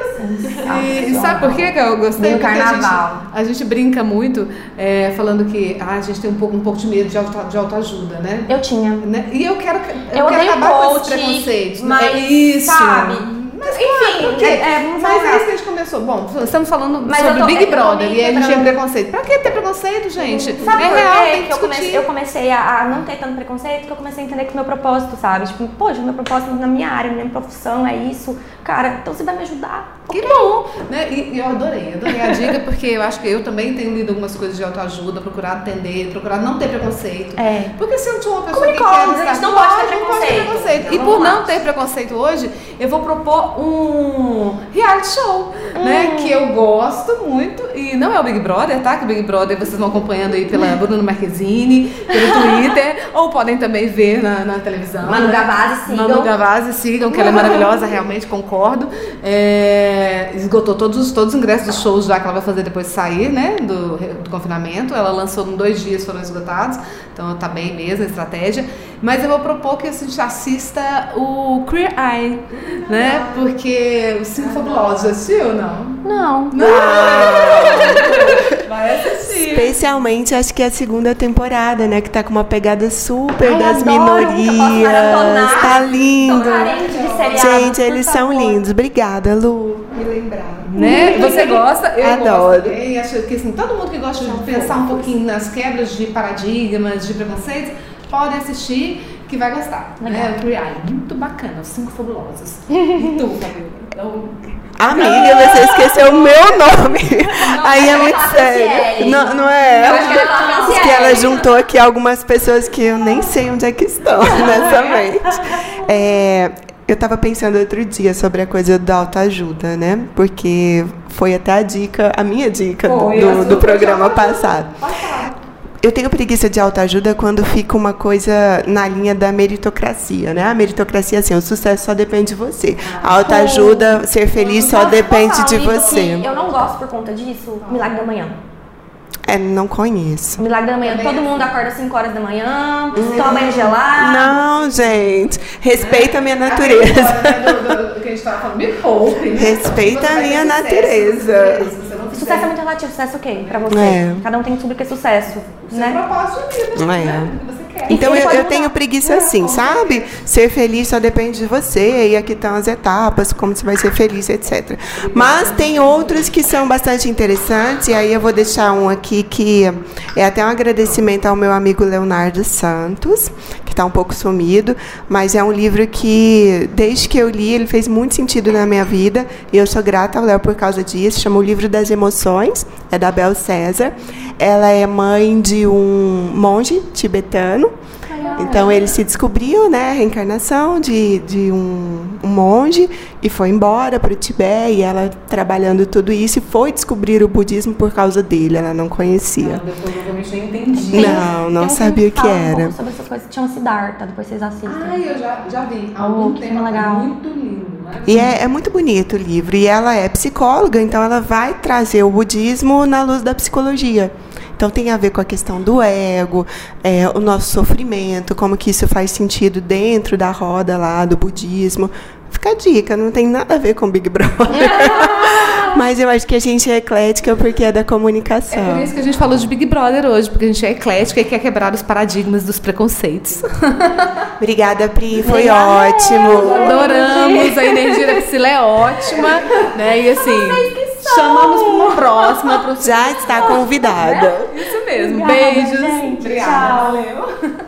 E, e sabe por que eu gostei? No carnaval. A gente, a gente, brinca muito é, falando que ah, a gente tem um pouco, um pouco de medo de, auto, de autoajuda, né? Eu tinha. Né? E eu quero, eu, eu quero acabar coach, com esse preconceito. Mas, é isso. sabe? Mas Mas, Enfim, claro, é- é, Mas é isso que a gente começou. Bom, estamos falando Mas sobre tô- Big Brother e a gente tinha preconceito. Pra que ter preconceito, gente? Sabe é real, tem que que eu comecei, eu comecei a, a não ter tanto preconceito? Que eu comecei a entender que o meu propósito, sabe? Tipo, poxa, o meu propósito na minha área, na minha profissão é isso. Cara, então você vai me ajudar. Que bom, né? E, e eu adorei, adorei a dica, porque eu acho que eu também tenho lido algumas coisas de autoajuda, procurado atender, procurado não ter preconceito. É. Porque se eu sou uma pessoa que quer a gente não pode ter preconceito. preconceito. E Então, por vamos lá. não ter preconceito hoje, eu vou propor um reality show, né? Hum. Que eu gosto muito. E não é o Big Brother, tá? Que o Big Brother vocês vão acompanhando aí pela (laughs) Bruno Marquezine, pelo Twitter, ou podem também ver na, na televisão. Manu né? Gavazzi, sigam. Manu Gavazzi, sigam, que ela é maravilhosa, realmente concordo. É, esgotou todos, os- todos os ingressos dos shows já que ela vai fazer depois de sair, né? Do, do confinamento. Ela lançou em dois dias, foram esgotados. Então tá bem mesmo a estratégia. Mas eu vou propor que a gente assista o Queer Eye, né? Porque os cinco fabulosos, já assistiu ou não? Não. Vai assistir. Especialmente, acho que é a segunda temporada, né? Que tá com uma pegada super Ai, das posso minorias. Tá lindo. Gente, por eles são favor. lindos. Obrigada, Lu. Me lembrar. Né? Você gosta? Eu Adoro. gosto. Acho que assim, todo mundo que gosta de pensar um pouquinho nas quebras de paradigmas, de preconceitos, pode assistir que vai gostar. Né? O Queer Eye. Muito bacana, os cinco fabulosos. (laughs) E tu, Fabiola? Então, Amiga, você esqueceu o meu nome. Aí é muito sério. Não, não é? Eu acho que ela que ela juntou aqui algumas pessoas que eu nem sei onde é que estão (laughs) nessa mente. É, eu tava pensando outro dia sobre a coisa da autoajuda, né? Porque foi até a dica, a minha dica do, a do, do foi programa autoajuda. passado. Eu tenho preguiça de autoajuda quando fica uma coisa na linha da meritocracia, né? A meritocracia, assim, o sucesso só depende de você. A autoajuda, ser feliz só depende de você. Eu não gosto por conta disso. Milagre da Manhã. É, não conheço. Milagre da Manhã. Também Todo é mundo acorda às 5 horas da manhã, toma banho gelado. Não, gente. Respeita a minha natureza. né, do, do que a gente tava falando, me poupe. (laughs) Respeita a minha natureza. Sucesso é muito relativo. Sucesso o quê? Pra você. É. Cada um tem que o que é sucesso. Seu Né? propósito de vida, É. né? O que você quer. Então eu, eu tenho preguiça assim, sabe? Ser feliz só depende de você, e aqui estão as etapas, como você vai ser feliz, etc. Mas tem outros que são bastante interessantes, e aí eu vou deixar um aqui que é até um agradecimento ao meu amigo Leonardo Santos, está um pouco sumido, mas é um livro que, desde que eu li, ele fez muito sentido na minha vida, e eu sou grata ao Léo por causa disso. Chama O Livro das Emoções, é da Bel César. Ela é mãe de um monge tibetano. Então ele se descobriu, né, a reencarnação de, de um, um monge e foi embora para o Tibete e ela trabalhando tudo isso e foi descobrir o budismo por causa dele, ela não conhecia. Não, depois eu nem entendi. Não, não um sabia o que um era. pouco sobre essas coisas. Chama Siddhartha, depois vocês assistem. Ai, eu já, já vi. Há algum tempo filme atrás. legal. Muito lindo. né? E é, é muito bonito o livro. E ela é psicóloga, então ela vai trazer o budismo na luz da psicologia. Então tem a ver com a questão do ego, é, o nosso sofrimento, como que isso faz sentido dentro da roda lá do budismo. Fica a dica, não tem nada a ver com Big Brother. (laughs) Mas eu acho que a gente é eclética porque é da É comunicação. por isso que a gente falou de Big Brother hoje, porque a gente é eclética e quer quebrar os paradigmas dos preconceitos. (laughs) Obrigada, Pri, foi Obrigada. ótimo. Adoramos, a (laughs) energia da Priscila é ótima, né? E assim, chamamos para uma próxima. Pro... Já está convidada. Isso mesmo. Obrigada, Beijos. gente. Obrigada. Tchau. Valeu.